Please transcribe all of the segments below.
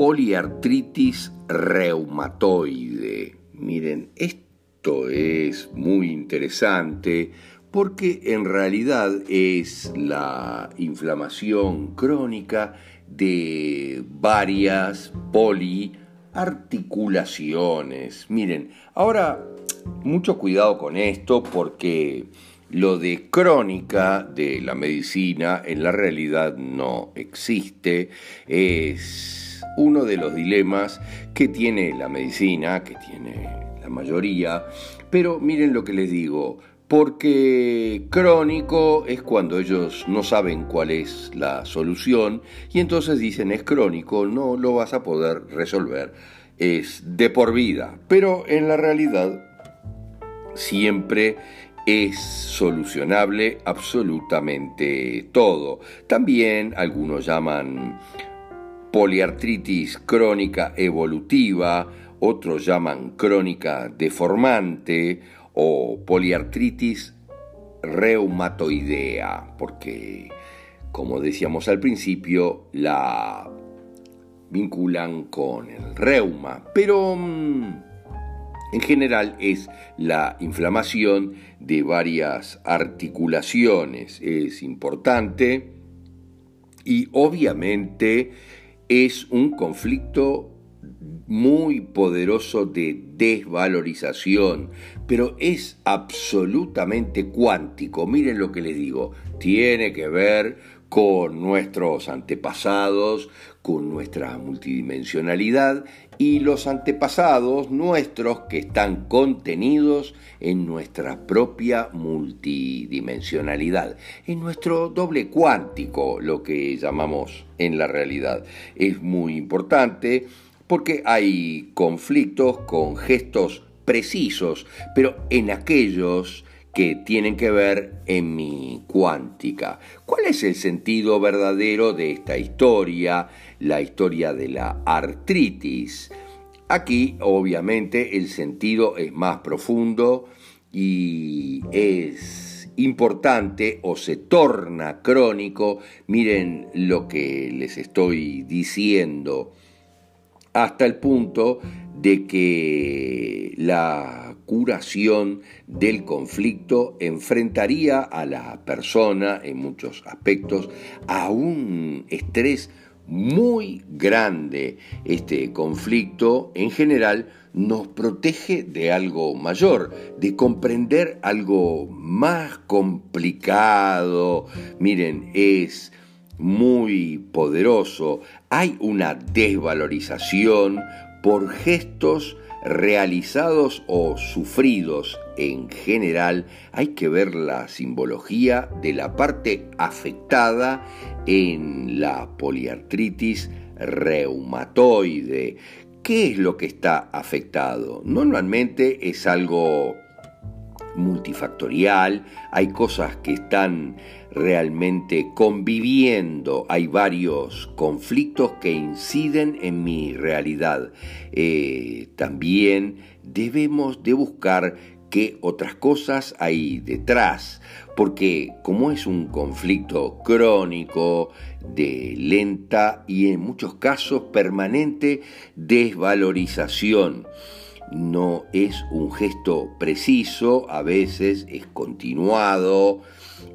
Poliartritis reumatoide. Miren, esto es muy interesante porque en realidad es la inflamación crónica de varias poliarticulaciones. Miren, ahora mucho cuidado con esto porque lo de crónica de la medicina en la realidad no existe, es uno de los dilemas que tiene la medicina, que tiene la mayoría, pero miren lo que les digo, porque crónico es cuando ellos no saben cuál es la solución y entonces dicen es crónico, no lo vas a poder resolver, es de por vida, pero en la realidad siempre es solucionable absolutamente todo. También algunos llaman poliartritis crónica evolutiva, otros llaman crónica deformante o poliartritis reumatoidea, porque, como decíamos al principio, la vinculan con el reuma, pero mm, en general es la inflamación de varias articulaciones, es importante y obviamente es un conflicto muy poderoso de desvalorización, pero es absolutamente cuántico. Miren lo que les digo, tiene que ver con nuestros antepasados, con nuestra multidimensionalidad y los antepasados nuestros que están contenidos en nuestra propia multidimensionalidad, en nuestro doble cuántico, lo que llamamos en la realidad. Es muy importante porque hay conflictos con gestos precisos, pero en aquellos que tienen que ver en mi cuántica. ¿Cuál es el sentido verdadero de esta historia, la historia de la artritis? Aquí, obviamente, el sentido es más profundo y es importante o se torna crónico. Miren lo que les estoy diciendo hasta el punto de que la curación del conflicto enfrentaría a la persona en muchos aspectos a un estrés muy grande. Este conflicto en general nos protege de algo mayor, de comprender algo más complicado. Miren, es muy poderoso. Hay una desvalorización por gestos realizados o sufridos en general, hay que ver la simbología de la parte afectada en la poliartritis reumatoide. ¿Qué es lo que está afectado? Normalmente es algo multifactorial, hay cosas que están realmente conviviendo, hay varios conflictos que inciden en mi realidad. Eh, también debemos de buscar qué otras cosas hay detrás, porque como es un conflicto crónico, de lenta y en muchos casos permanente desvalorización, no es un gesto preciso, a veces es continuado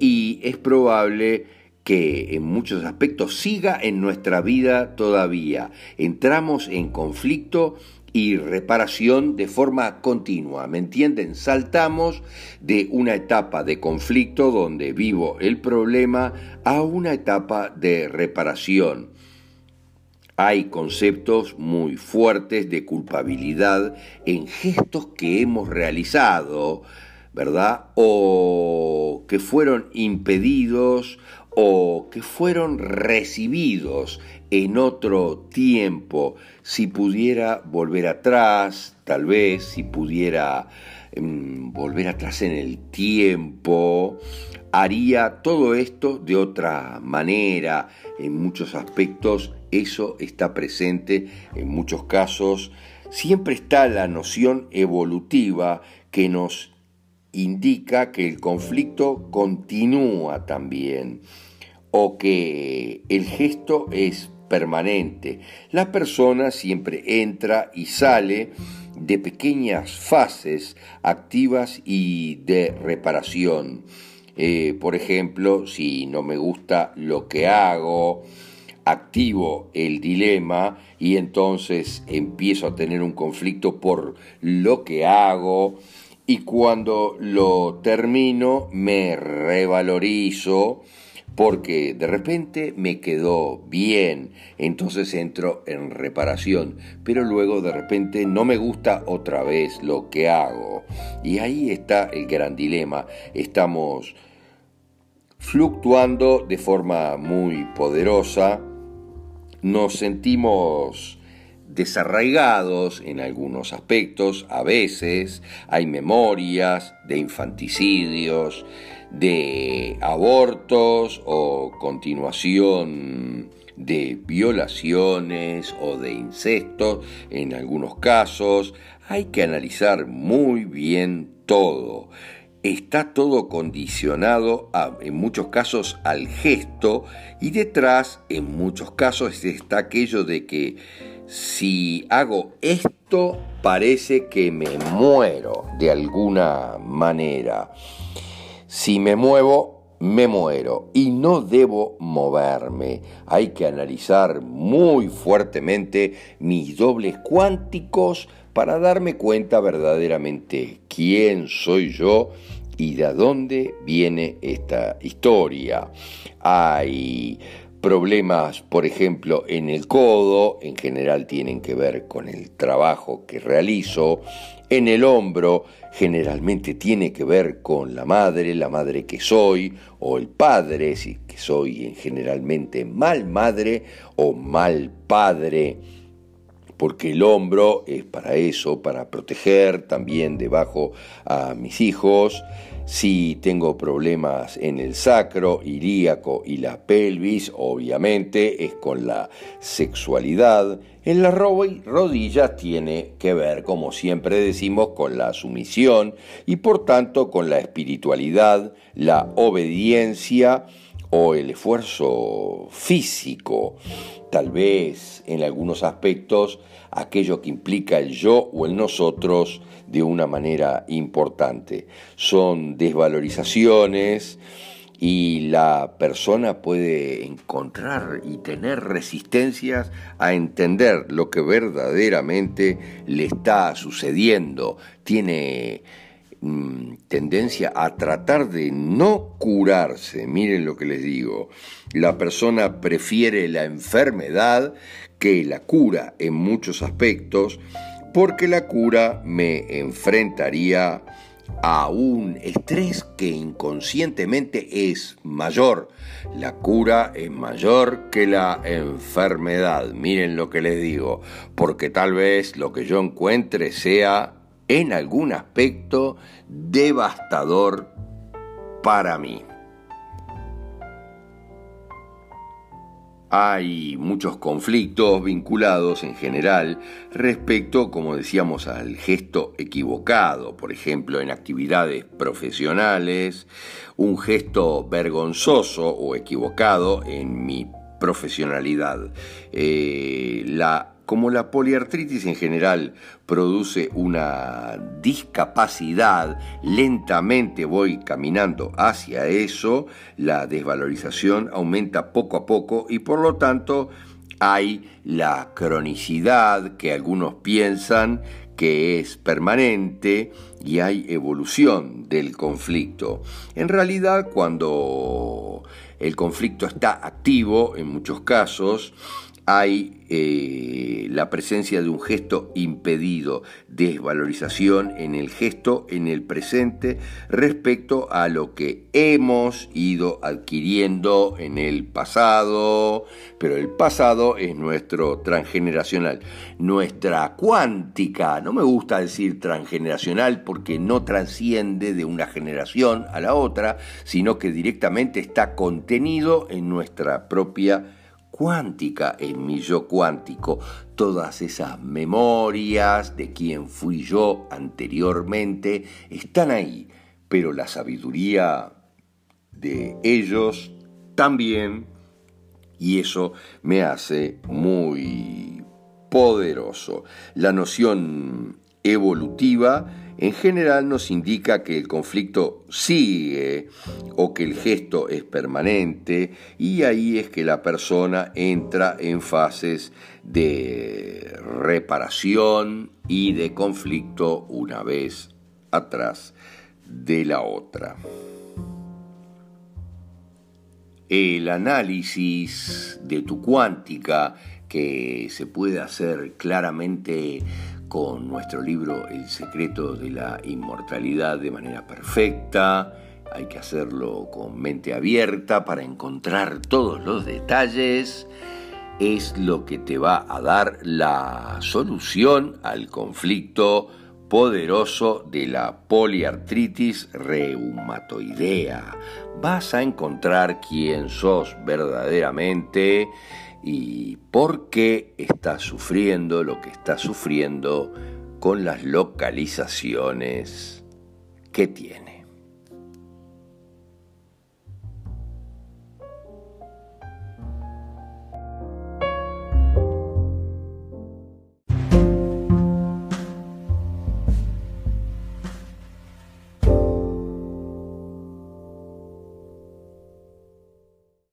y es probable que en muchos aspectos siga en nuestra vida todavía. Entramos en conflicto y reparación de forma continua, ¿me entienden? Saltamos de una etapa de conflicto donde vivo el problema a una etapa de reparación hay conceptos muy fuertes de culpabilidad en gestos que hemos realizado, ¿verdad? O que fueron impedidos o que fueron recibidos en otro tiempo. Si pudiera volver atrás, tal vez, si pudiera em, volver atrás en el tiempo, haría todo esto de otra manera, en muchos aspectos eso está presente en muchos casos. Siempre está la noción evolutiva que nos indica que el conflicto continúa también o que el gesto es permanente. La persona siempre entra y sale de pequeñas fases activas y de reparación. Eh, por ejemplo, si no me gusta lo que hago, activo el dilema y entonces empiezo a tener un conflicto por lo que hago y cuando lo termino me revalorizo porque de repente me quedó bien, entonces entro en reparación, pero luego de repente no me gusta otra vez lo que hago. Y ahí está el gran dilema. Estamos fluctuando de forma muy poderosa nos sentimos desarraigados en algunos aspectos, a veces hay memorias de infanticidios, de abortos o continuación de violaciones o de incestos en algunos casos. Hay que analizar muy bien todo está todo condicionado en muchos casos al gesto y detrás en muchos casos está aquello de que si hago esto parece que me muero de alguna manera. Si me muevo, me muero y no debo moverme. Hay que analizar muy fuertemente mis dobles cuánticos para darme cuenta verdaderamente quién soy yo y de dónde viene esta historia. Hay problemas, por ejemplo, en el codo, en general tienen que ver con el trabajo que realizo. En el hombro, generalmente tiene que ver con la madre, la madre que soy, o el padre, si que soy generalmente mal madre o mal padre porque el hombro es para eso, para proteger también debajo a mis hijos. Si tengo problemas en el sacro, ilíaco y la pelvis, obviamente es con la sexualidad. En las rodillas tiene que ver, como siempre decimos, con la sumisión y por tanto con la espiritualidad, la obediencia o el esfuerzo físico, tal vez en algunos aspectos aquello que implica el yo o el nosotros de una manera importante. Son desvalorizaciones y la persona puede encontrar y tener resistencias a entender lo que verdaderamente le está sucediendo. Tiene tendencia a tratar de no curarse. Miren lo que les digo. La persona prefiere la enfermedad que la cura en muchos aspectos porque la cura me enfrentaría a un estrés que inconscientemente es mayor. La cura es mayor que la enfermedad. Miren lo que les digo, porque tal vez lo que yo encuentre sea en algún aspecto devastador para mí. Hay muchos conflictos vinculados en general respecto, como decíamos, al gesto equivocado, por ejemplo, en actividades profesionales, un gesto vergonzoso o equivocado en mi profesionalidad. Eh, la como la poliartritis en general produce una discapacidad, lentamente voy caminando hacia eso, la desvalorización aumenta poco a poco y por lo tanto hay la cronicidad que algunos piensan que es permanente y hay evolución del conflicto. En realidad, cuando el conflicto está activo, en muchos casos, hay eh, la presencia de un gesto impedido, desvalorización en el gesto, en el presente, respecto a lo que hemos ido adquiriendo en el pasado, pero el pasado es nuestro transgeneracional, nuestra cuántica, no me gusta decir transgeneracional porque no trasciende de una generación a la otra, sino que directamente está contenido en nuestra propia cuántica en mi yo cuántico, todas esas memorias de quién fui yo anteriormente están ahí, pero la sabiduría de ellos también, y eso me hace muy poderoso. La noción evolutiva en general nos indica que el conflicto sigue o que el gesto es permanente y ahí es que la persona entra en fases de reparación y de conflicto una vez atrás de la otra. El análisis de tu cuántica que se puede hacer claramente con nuestro libro El secreto de la inmortalidad de manera perfecta. Hay que hacerlo con mente abierta para encontrar todos los detalles. Es lo que te va a dar la solución al conflicto poderoso de la poliartritis reumatoidea. Vas a encontrar quién sos verdaderamente y por qué está sufriendo lo que está sufriendo con las localizaciones que tiene.